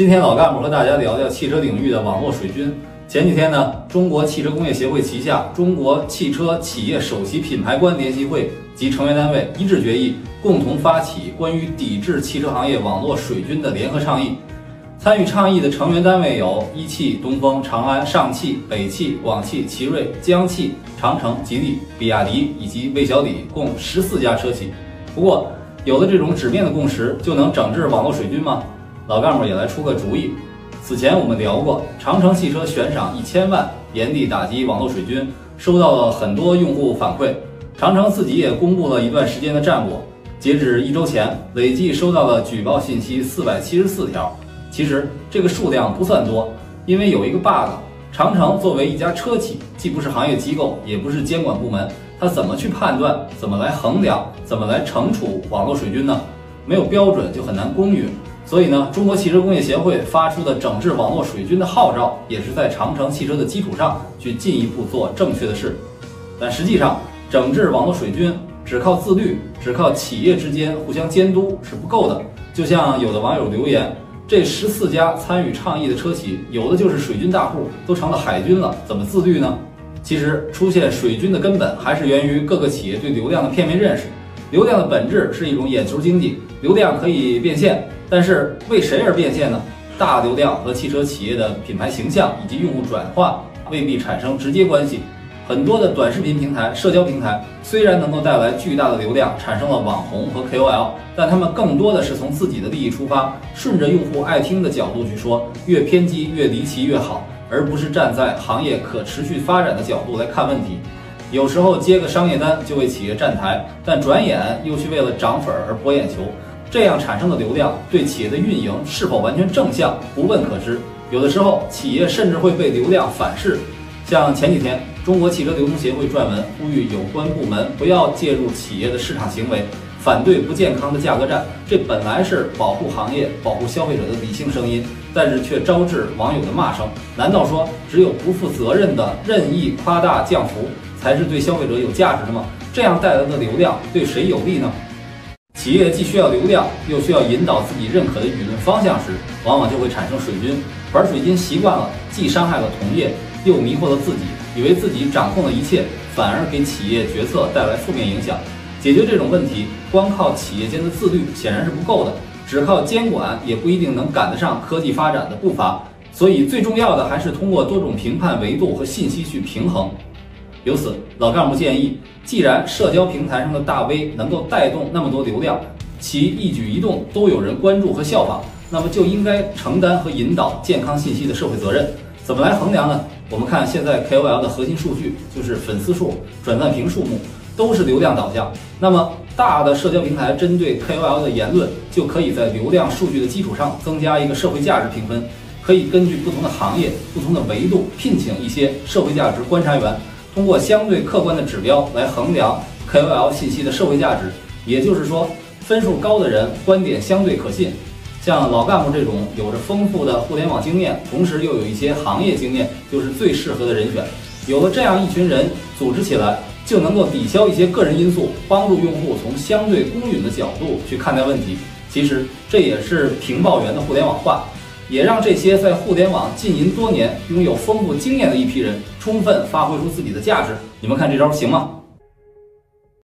今天老干部和大家聊聊汽车领域的网络水军。前几天呢，中国汽车工业协会旗下中国汽车企业首席品牌官联席会及成员单位一致决议，共同发起关于抵制汽车行业网络水军的联合倡议。参与倡议的成员单位有一汽、东风、长安、上汽、北汽、广汽、奇瑞、江汽、长城、吉利、比亚迪以及魏小李，共十四家车企。不过，有了这种纸面的共识，就能整治网络水军吗？老干部也来出个主意。此前我们聊过，长城汽车悬赏一千万，严厉打击网络水军，收到了很多用户反馈。长城自己也公布了一段时间的战果，截止一周前，累计收到了举报信息四百七十四条。其实这个数量不算多，因为有一个 bug。长城作为一家车企，既不是行业机构，也不是监管部门，它怎么去判断？怎么来衡量？怎么来惩处网络水军呢？没有标准就很难公允。所以呢，中国汽车工业协会发出的整治网络水军的号召，也是在长城汽车的基础上去进一步做正确的事。但实际上，整治网络水军只靠自律，只靠企业之间互相监督是不够的。就像有的网友留言。这十四家参与倡议的车企，有的就是水军大户，都成了海军了，怎么自律呢？其实出现水军的根本还是源于各个企业对流量的片面认识。流量的本质是一种眼球经济，流量可以变现，但是为谁而变现呢？大流量和汽车企业的品牌形象以及用户转化未必产生直接关系。很多的短视频平台、社交平台虽然能够带来巨大的流量，产生了网红和 KOL，但他们更多的是从自己的利益出发，顺着用户爱听的角度去说，越偏激、越离奇越好，而不是站在行业可持续发展的角度来看问题。有时候接个商业单就为企业站台，但转眼又去为了涨粉而博眼球，这样产生的流量对企业的运营是否完全正向，不问可知。有的时候，企业甚至会被流量反噬。像前几天，中国汽车流通协会撰文呼吁有关部门不要介入企业的市场行为，反对不健康的价格战。这本来是保护行业、保护消费者的理性声音，但是却招致网友的骂声。难道说只有不负责任的任意夸大降幅才是对消费者有价值的吗？这样带来的流量对谁有利呢？企业既需要流量，又需要引导自己认可的舆论方向时，往往就会产生水军。玩水军习惯了，既伤害了同业。又迷惑了自己，以为自己掌控了一切，反而给企业决策带来负面影响。解决这种问题，光靠企业间的自律显然是不够的，只靠监管也不一定能赶得上科技发展的步伐。所以，最重要的还是通过多种评判维度和信息去平衡。由此，老干部建议，既然社交平台上的大 V 能够带动那么多流量，其一举一动都有人关注和效仿，那么就应该承担和引导健康信息的社会责任。怎么来衡量呢？我们看现在 KOL 的核心数据就是粉丝数、转赞评数目，都是流量导向。那么大的社交平台针对 KOL 的言论，就可以在流量数据的基础上增加一个社会价值评分，可以根据不同的行业、不同的维度，聘请一些社会价值观察员，通过相对客观的指标来衡量 KOL 信息的社会价值。也就是说，分数高的人观点相对可信。像老干部这种有着丰富的互联网经验，同时又有一些行业经验，就是最适合的人选。有了这样一群人组织起来，就能够抵消一些个人因素，帮助用户从相对公允的角度去看待问题。其实这也是评报员的互联网化，也让这些在互联网浸淫多年、拥有丰富经验的一批人充分发挥出自己的价值。你们看这招行吗？